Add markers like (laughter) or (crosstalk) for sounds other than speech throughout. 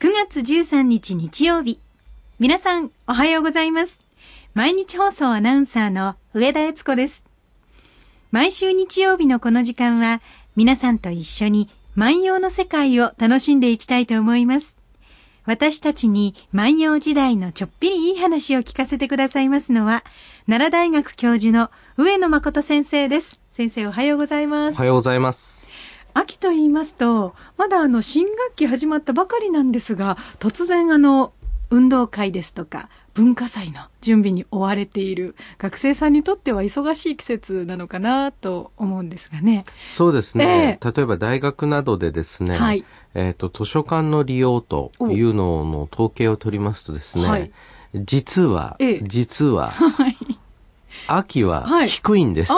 9月13日日曜日。皆さん、おはようございます。毎日放送アナウンサーの上田悦子です。毎週日曜日のこの時間は、皆さんと一緒に万葉の世界を楽しんでいきたいと思います。私たちに万葉時代のちょっぴりいい話を聞かせてくださいますのは、奈良大学教授の上野誠先生です。先生おはようございます。おはようございます。秋と言いますと、まだあの新学期始まったばかりなんですが、突然あの運動会ですとか文化祭の準備に追われている学生さんにとっては忙しい季節なのかなと思うんですがね。そうですね。えー、例えば大学などでですね、はい、えっ、と図書館の利用というのの統計を取りますとですね、はい、実は、えー、実は、(laughs) はい、秋は低いんです。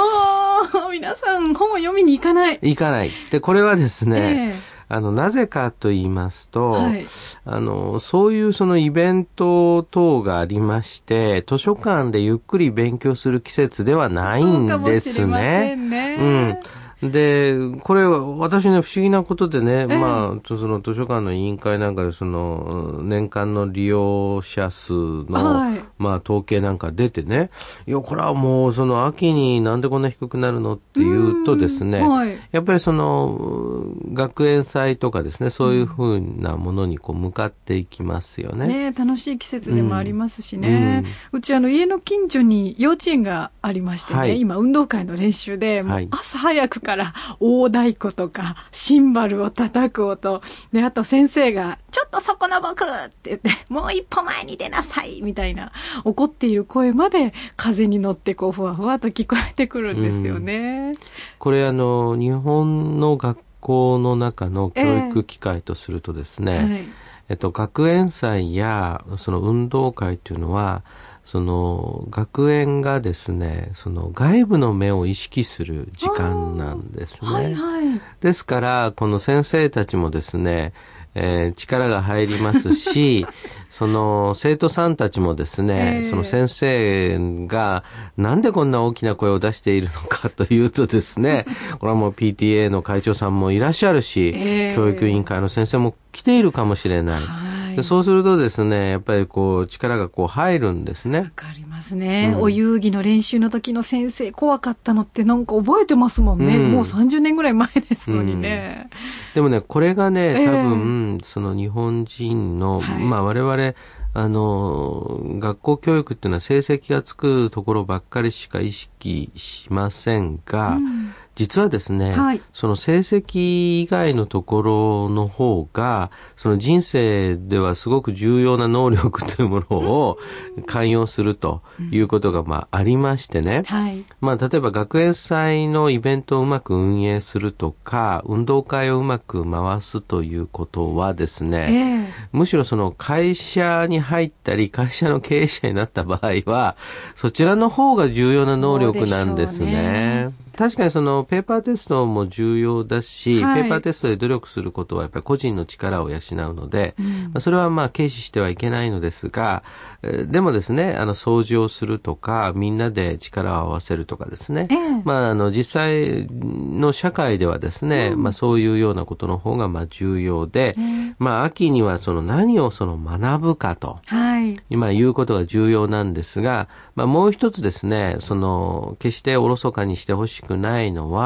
(laughs) 皆さん本を読みに行かない。行かない。で、これはですね、えーあの、なぜかと言いますと、はい、あの、そういうそのイベント等がありまして、図書館でゆっくり勉強する季節ではないんですね。ねうん。で、これ、私ね、不思議なことでね、えー、まあ、その図書館の委員会なんかで、その、年間の利用者数の、はい、まあ、統計なんか出てね、いや、これはもう、その秋になんでこんな低くなるのっていうとですね、はい、やっぱりその、学園祭とかですね、そういうふうなものにこう向かっていきますよね。ね楽しい季節でもありますしね。うん、うち、あの、家の近所に幼稚園がありましてね、はい、今、運動会の練習で、朝早くから大太鼓とかシンバルを叩く音であと先生が「ちょっとそこの僕!」って言って「もう一歩前に出なさい!」みたいな怒っている声まで風に乗ってこうふわふわと聞こえてくるんですよね。これあの日本の学校の中の教育機会とするとですね、えーはい、えっと、学園祭やその運動会っていうのはその学園がですねその外部の目を意識する時間なんですね、はいはい、ですからこの先生たちもですねえー、力が入りますし、(laughs) その生徒さんたちもですね、えー、その先生がなんでこんな大きな声を出しているのかというとですね、(laughs) これはもう PTA の会長さんもいらっしゃるし、えー、教育委員会の先生も来ているかもしれない。はいでそうするとですね、やっぱりこう力がこう入るんですね。わかりますね、うん、お遊戯の練習の時の先生怖かったのってなんか覚えてますもんね。うん、もう30年ぐらい前ですのにね。うん、でもね、これがね、多分、えー、その日本人の、はい、まあ我々、あの、学校教育っていうのは成績がつくところばっかりしか意識しませんが、うん、実はですね、はい、その成績以外のところの方が、その人生ではすごく重要な能力というものを寛容するということが、まあ、ありましてね、はい、まあ、例えば学園祭のイベントをうまく運営するとか、運動会をうまく回すということはですね、えー、むしろその会社に入ったり、会社の経営者になった場合は、そちらの方が重要な能力なんですね。確かにそのペーパーテストも重要だし、はい、ペーパーテストで努力することはやっぱり個人の力を養うので、うん、それはまあ軽視してはいけないのですが、でもですね、あの掃除をするとか、みんなで力を合わせるとかですね、えー、まああの実際の社会ではですね、うん、まあそういうようなことの方がまあ重要で、えー、まあ秋にはその何をその学ぶかと、はい、今言うことが重要なんですが、まあもう一つですね、その決しておろそかにしてほししくないのは、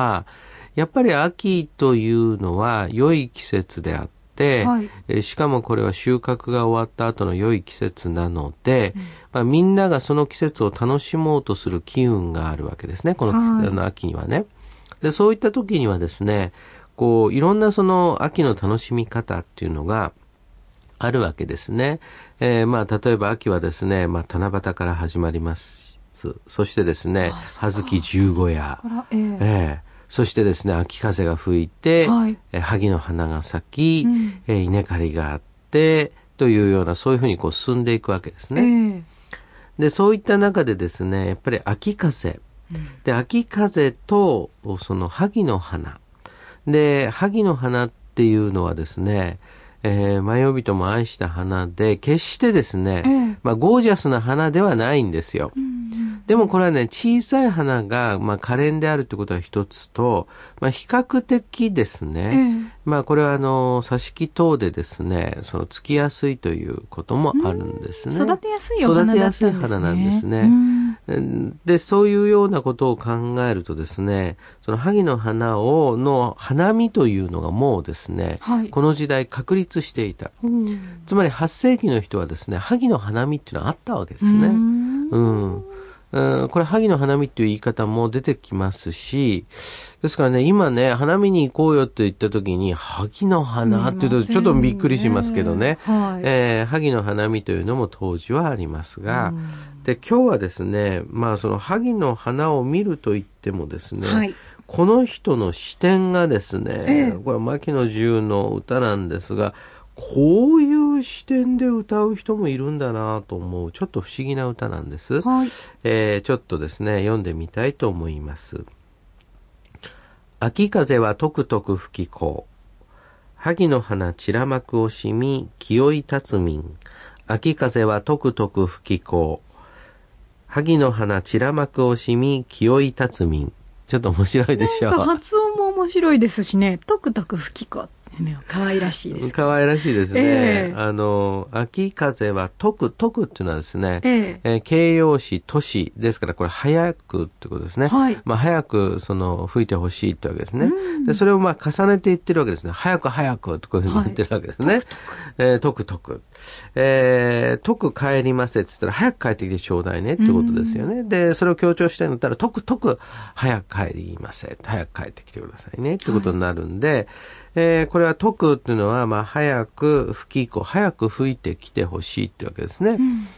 やっぱり秋というのは良い季節であって、はい、しかもこれは収穫が終わった後の良い季節なので、うん、まあ、みんながその季節を楽しもうとする機運があるわけですね、この,、はい、の秋にはね。で、そういった時にはですね、こう、いろんなその秋の楽しみ方っていうのがあるわけですね。えー、まあ、例えば秋はですね、まあ、七夕から始まりますそしてですね、葉月十五夜、えー、えーそしてですね、秋風が吹いて、はい、え萩の花が咲き、うん、え稲刈りがあって、というような、そういうふうにこう進んでいくわけですね。えー、で、そういった中でですね、やっぱり秋風。うん、で、秋風と、その萩の花。で、萩の花っていうのはですね、えー、マヨビトも愛した花で、決してですね、えー、まあ、ゴージャスな花ではないんですよ。うんでもこれはね、小さい花が、まあ、可憐であるってことは一つと、まあ、比較的ですね、まあ、これはあの、挿し木等でですね、その、つきやすいということもあるんですね。育てやすいお花育てやすい花なんですね。で、そういうようなことを考えるとですね、その萩の花を、の花見というのがもうですね、はい、この時代確立していた。つまり8世紀の人はですね、萩の花見っていうのはあったわけですね。うんうん、これ、萩の花見っていう言い方も出てきますし、ですからね、今ね、花見に行こうよって言った時に、萩の花って言うとちょっとびっくりしますけどね、はい、えー、萩の花見というのも当時はありますが、で、今日はですね、まあその萩の花を見ると言ってもですね、はい、この人の視点がですね、ええ、これは牧野十の歌なんですが、こういう視点で歌う人もいるんだなと思う、ちょっと不思議な歌なんです。はい、えー、ちょっとですね、読んでみたいと思います。秋風はとくとく吹きこう。萩の花散ら幕をしみ、清い立つ民。秋風はとくとく吹きこう。萩の花散ら幕をしみ、清い立つ民。ちょっと面白いでしょう。発音も面白いですしね、とくとく吹きこね、可愛らしいです、可愛らしいですね。えー、あの、秋風は解く、解くっていうのはですね、えー、えー、形容詞、都市ですから、これ早くってことですね。はい。まあ、早く、その、吹いてほしいってわけですね。で、それをまあ、重ねていってるわけですね。早く早くってこういうふうに言ってるわけですね。(laughs) はい、えー、解く解く。えー、解く帰りませって言ったら、早く帰ってきてちょうだいねってことですよね。で、それを強調したいんだったら、解く解く、早く帰りませ。早く帰ってきてくださいねってことになるんで、はいえー、これは解くっていうのは、まあ、早く吹き子、早く吹いてきてほしいってわけですね。うん、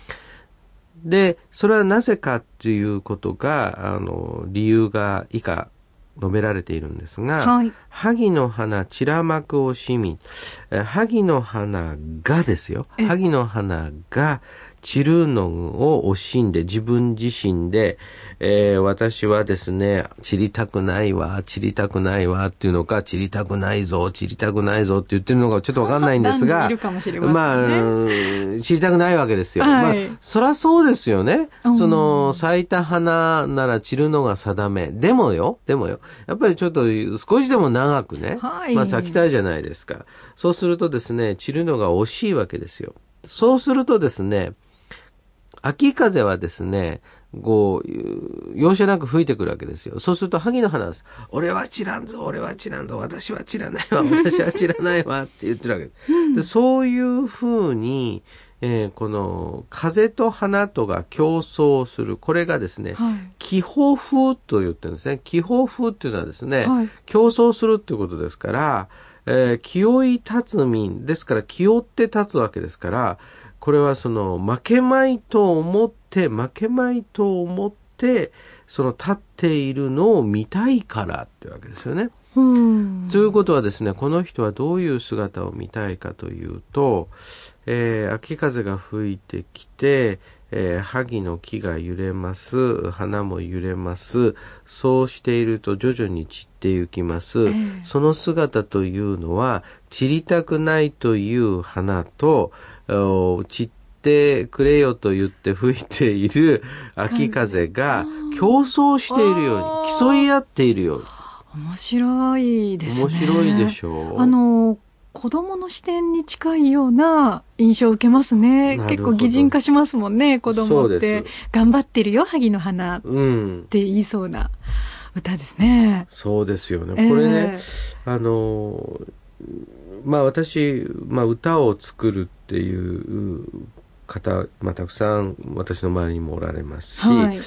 で、それはなぜかっていうことが、あの、理由が以下述べられているんですが、はい、萩の花散ら幕をしみ、萩の花がですよ、萩の花が散るのを惜しんで自分自身で、えー、私はですね、散りたくないわ、散りたくないわっていうのか、散りたくないぞ、散りたくないぞって言ってるのかちょっとわかんないんですが、まあ、散りたくないわけですよ。はい、まあ、そらそうですよね。その、咲いた花なら散るのが定め。でもよ、でもよ、やっぱりちょっと少しでも長くね、はい、まあ咲きたいじゃないですか。そうするとですね、散るのが惜しいわけですよ。そうするとですね、秋風はですね、こう、容赦なく吹いてくるわけですよ。そうすると、萩の花です。俺は散らんぞ、俺は散らんぞ、私は散らないわ、(laughs) 私は散らないわって言ってるわけです。でそういうふうに、えー、この風と花とが競争する。これがですね、はい、気泡風と言ってるんですね。気泡風っていうのはですね、はい、競争するっていうことですから、えー、清い立つ民ですから、清って立つわけですから、これはその負けまいと思って、負けまいと思って、その立っているのを見たいからってわけですよね。ということはですね、この人はどういう姿を見たいかというと、えー、秋風が吹いてきて、えー、萩の木が揺れます。花も揺れます。そうしていると徐々に散っていきます。えー、その姿というのは、散りたくないという花と、散ってくれよと言って吹いている (laughs) 秋風が競争しているように、競い合っているように。面白いですね。面白いでしょう。あの、子供の視点に近いような印象を受けますね。結構擬人化しますもんね、子供って。頑張ってるよ、萩の花って言いそうな歌ですね。そうですよね。これね、えー、あの、まあ私、まあ歌を作るっていう方、まあたくさん私の周りにもおられますし、はい、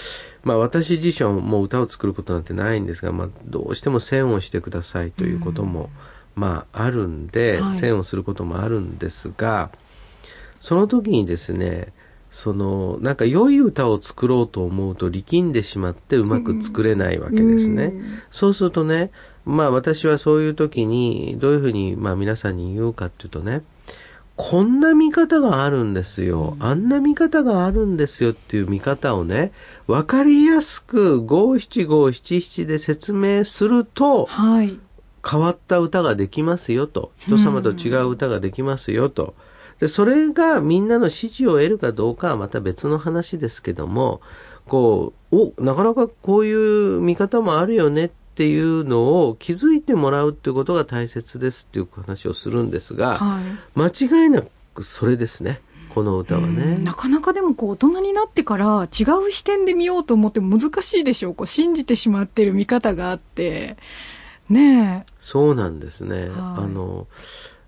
まあ私自身はもう歌を作ることなんてないんですが、まあどうしても線をしてくださいということも、うん、まああるんで、はい、線をすることもあるんですが、その時にですね、そのなんか良い歌を作ろうと思うと力んでしまってうまく作れないわけですね。うん、そうするとねまあ私はそういう時にどういうふうにまあ皆さんに言うかっていうとねこんな見方があるんですよ。あんな見方があるんですよっていう見方をね、わかりやすく五七五七七で説明すると、はい、変わった歌ができますよと。人様と違う歌ができますよと。で、それがみんなの支持を得るかどうかはまた別の話ですけども、こう、お、なかなかこういう見方もあるよねっていうのを気づいてもらうっていうことが大切ですっていう話をするんですが、はい、間違いなくそれですね。この歌はね。なかなかでもこう大人になってから違う視点で見ようと思っても難しいでしょう。こう信じてしまってる見方があって。ねそうなんですね。はい、あの、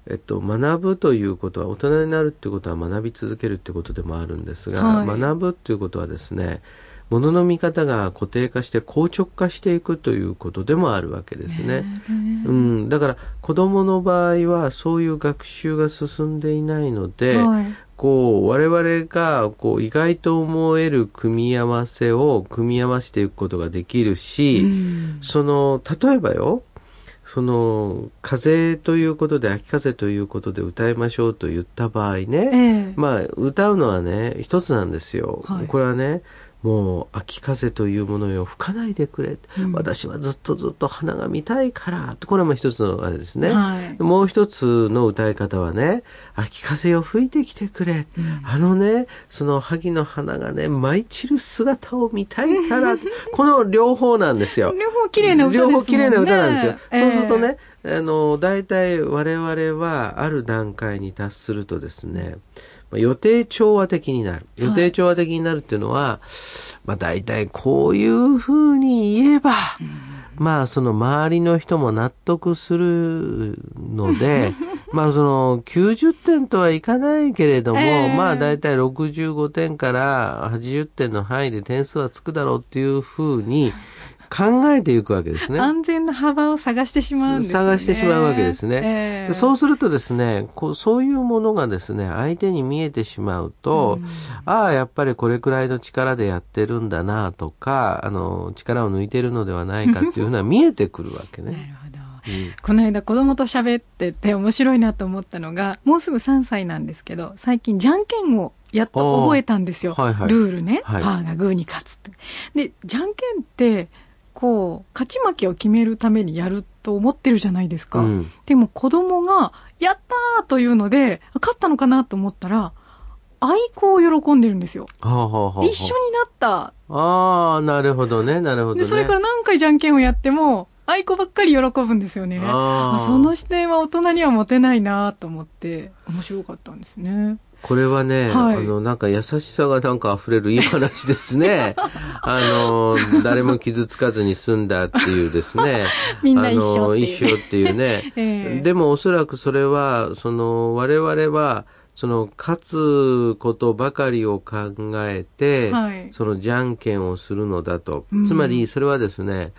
えっと、学ぶということは大人になるっていうことは学び続けるっていうことでもあるんですが、はい、学ぶっていうことはですねものの見方が固定化して硬直化していくということでもあるわけですね。うん、だから子どもの場合はそういう学習が進んでいないので、はい、こう我々がこう意外と思える組み合わせを組み合わせていくことができるし、その例えばよその風ということで秋風ということで歌いましょうと言った場合ね、えー、まあ歌うのはね一つなんですよ。はい、これはねもう秋風というものよ吹かないでくれ、うん、私はずっとずっと花が見たいから。これも一つのあれですね、はい、もう一つの歌い方はね秋風よ吹いてきてくれ、うん、あのねその萩の花がね舞い散る姿を見たいから。(laughs) この両方なんですよ。両方綺麗な歌ですね。両方綺麗な歌なんですよ、えー、そうするとねあの大体我々はある段階に達するとですね、予定調和的になる。予定調和的になるっていうのは、はい、まあ大体こういうふうに言えば、まあその周りの人も納得するので、(laughs) まあその90点とはいかないけれども、えー、まあ大体65点から80点の範囲で点数はつくだろうっていうふうに、考えていくわけですね。安全な幅を探してしまうんですね。探してしまうわけですね。えー、そうするとですねこう、そういうものがですね、相手に見えてしまうと、うん、ああ、やっぱりこれくらいの力でやってるんだなとか、あの、力を抜いてるのではないかっていうのは (laughs) 見えてくるわけね。なるほど。うん、この間子供と喋ってて面白いなと思ったのがもうすぐ3歳なんですけど最近じゃんけんをやっと覚えたんですよ、はいはい、ルールね、はい、パーがグーに勝つってでじゃんけんってこう勝ち負けを決めるためにやると思ってるじゃないですか、うん、でも子供が「やった!」というので勝ったのかなと思ったら愛子を喜んでるんですよ、はあはあ、一緒になった。ああなるほどねなるほど、ね、それから何回じゃんけんをやっても愛子ばっかり喜ぶんですよね。あその視点は大人には持てないなと思って面白かったんですねこれはね、はい、あの、なんか優しさがなんか溢れるいい話ですね。(laughs) あの、誰も傷つかずに済んだっていうですね。(laughs) みんな一緒っていう、一緒っていうね。(laughs) えー、でもおそらくそれは、その、我々は、その勝つことばかりを考えて、はい、そのじゃんけんをするのだと。つまりそれはですね、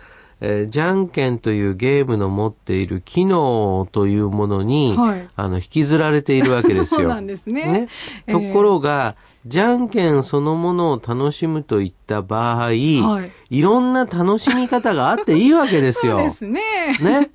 えー、じゃんけんというゲームの持っている機能というものに、はい、あの引きずられているわけですよ。そうなんですね。ねところが、じゃんけんそのものを楽しむといった場合、はい、いろんな楽しみ方があっていいわけですよ。(laughs) そうですね。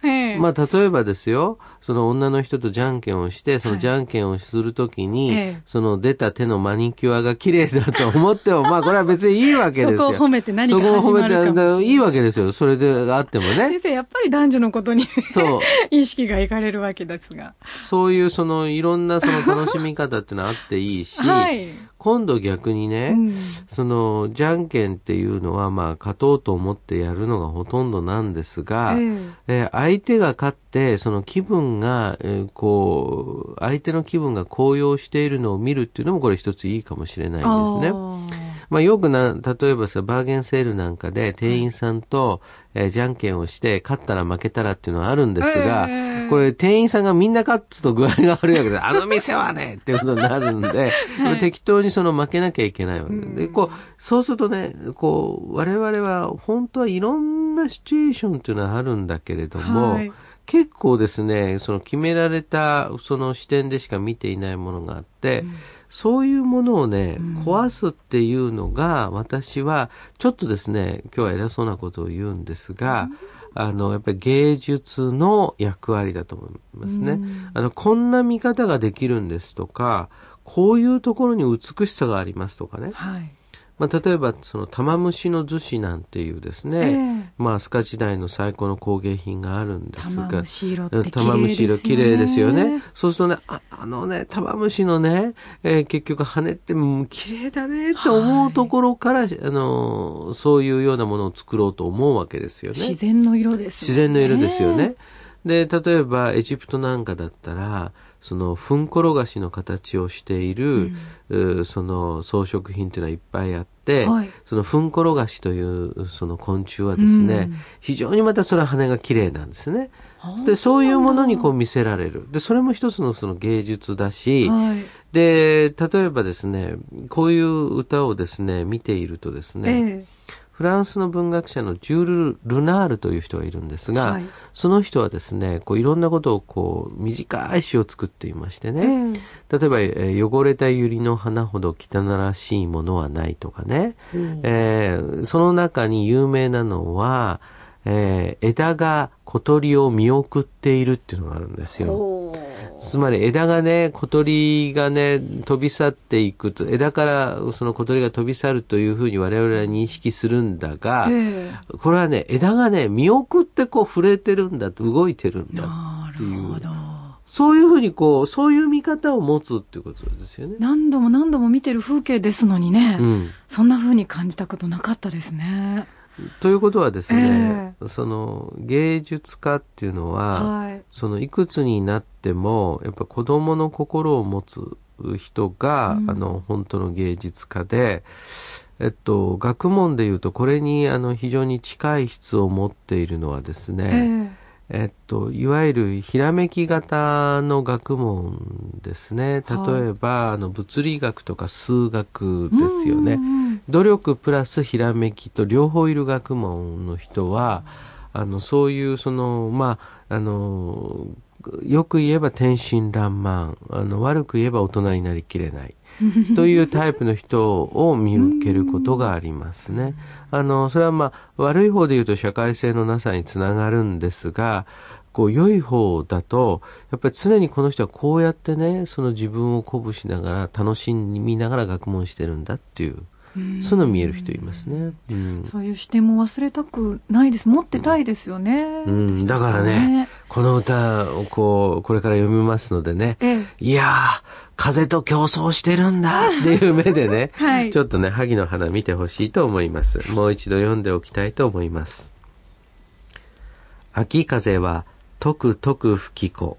ね？まあ、例えばですよ、その女の人とじゃんけんをして、そのじゃんけんをするときに、はい、その出た手のマニキュアが綺麗だと思っても、まあ、これは別にいいわけですよ。そこを褒めて何か始まるかも。そこを褒めていいわけですよ。それであってもね。先生、やっぱり男女のことにそう (laughs) 意識がいかれるわけですが。そういうそのいろんなその楽しみ方ってのはあっていいし、はい、今度逆にね、うん、そのじゃんけんっていうのはまあ勝とうと思ってやるのがほとんどなんですが、えー、えー、相手が勝ってその気分が、えー、こう相手の気分が高揚しているのを見るっていうのもこれ一ついいかもしれないんですね。まあ、よくな、例えばさ、バーゲンセールなんかで店員さんと、えー、じゃんけんをして、勝ったら負けたらっていうのはあるんですが、えー、これ店員さんがみんな勝つと具合が悪いわけで、(laughs) あの店はねっていうことになるんで、はい、適当にその負けなきゃいけないわけで、でこう、そうするとね、こう、我々は本当はいろんなシチュエーションっていうのはあるんだけれども、はい。結構ですね、その決められたその視点でしか見ていないものがあって、うんそういうものをね、壊すっていうのが、私は、ちょっとですね、今日は偉そうなことを言うんですが、あの、やっぱり芸術の役割だと思いますね。あの、こんな見方ができるんですとか、こういうところに美しさがありますとかね。はいまあ、例えばその玉虫の厨子なんていうですね、えー、まあ、飛鳥時代の最高の工芸品があるんですが玉虫色って綺麗ですよね。そうするとねああのね玉虫のね、えー、結局羽って綺麗だねって思うところから、はい、あのそういうようなものを作ろうと思うわけですよね。自然の色ですよね。自然の色ですよね。で例えばエジプトなんかだったらそのふんころがしの形をしている、うん、その装飾品っていうのはいっぱいあって、はい、そのふんころがしというその昆虫はですね、うん、非常にまたそれは羽が綺麗なんですね。でそういうものにこう見せられる。でそれも一つのその芸術だし、はい、で例えばですねこういう歌をですね見ているとですね、ええフランスの文学者のジュール・ルナールという人がいるんですが、はい、その人はですねこういろんなことをこう短い詩を作っていましてね、えー、例えば、えー、汚れた百合の花ほど汚らしいものはない」とかね、うん、えー、その中に有名なのは、えー、枝が小鳥を見送っているっていうのがあるんですよ。つまり枝がね、小鳥がね、飛び去っていくと、枝からその小鳥が飛び去るというふうに我々は認識するんだが、これはね、枝がね、見送ってこう触れてるんだ、動いてるんだっていう。そういうふうにこう、そういう見方を持つっていうことですよね。何度も何度も見てる風景ですのにね、うん、そんなふうに感じたことなかったですね。ということはですね、えー、その芸術家っていうのは、はい、そのいくつになってもやっぱ子供の心を持つ人が、うん、あの本当の芸術家で、えっと、学問でいうとこれにあの非常に近い質を持っているのはですね、えーえっと、いわゆるひらめき型の学問ですね。例えば、はい、あの物理学とか数学ですよね。努力プラスひらめきと両方いる学問の人は、あの、そういう、その、まあ、あの、よく言えば天真爛漫、あの、悪く言えば大人になりきれない。(laughs) というタイプの人を見受けることがありますね。あの、それはまあ、悪い方で言うと社会性のなさにつながるんですが、こう、良い方だと、やっぱり常にこの人はこうやってね、その自分を鼓舞しながら、楽しみながら学問してるんだっていう。そういうの見える人いますね、うん、そういう視点も忘れたくないです。持ってたいですよね、うん、だからねこの歌をこうこれから読みますのでね、ええ、いや風と競争してるんだっていう目でね、(laughs) はい、ちょっとね萩の花見てほしいと思います。もう一度読んでおきたいと思います。秋風はとくとく吹き子。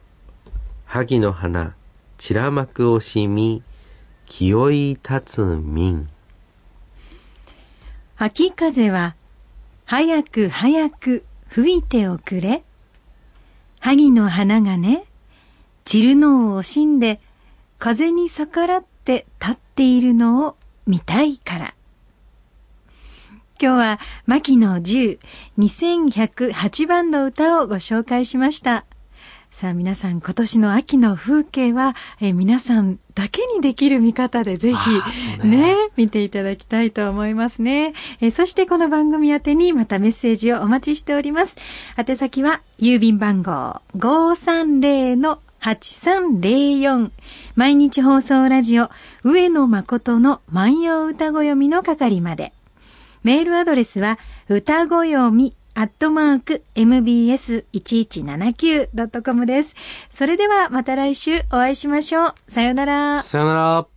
萩の花散らまく惜しみ清い立つ民秋風は早く早く吹いておくれ。萩の花がね、散るのを惜しんで風に逆らって立っているのを見たいから。今日は牧野十2108番の歌をご紹介しました。さあ皆さん今年の秋の風景は、え皆さんだけにできる見方でぜひね、ね、見ていただきたいと思いますね。えそしてこの番組宛てにまたメッセージをお待ちしております。宛先は郵便番号530 8304毎日放送ラジオ上野誠の万葉歌ご読みの係まで。メールアドレスは歌ご読みアットマーク mbs1179.com です。それではまた来週お会いしましょう。さよなら。さよなら。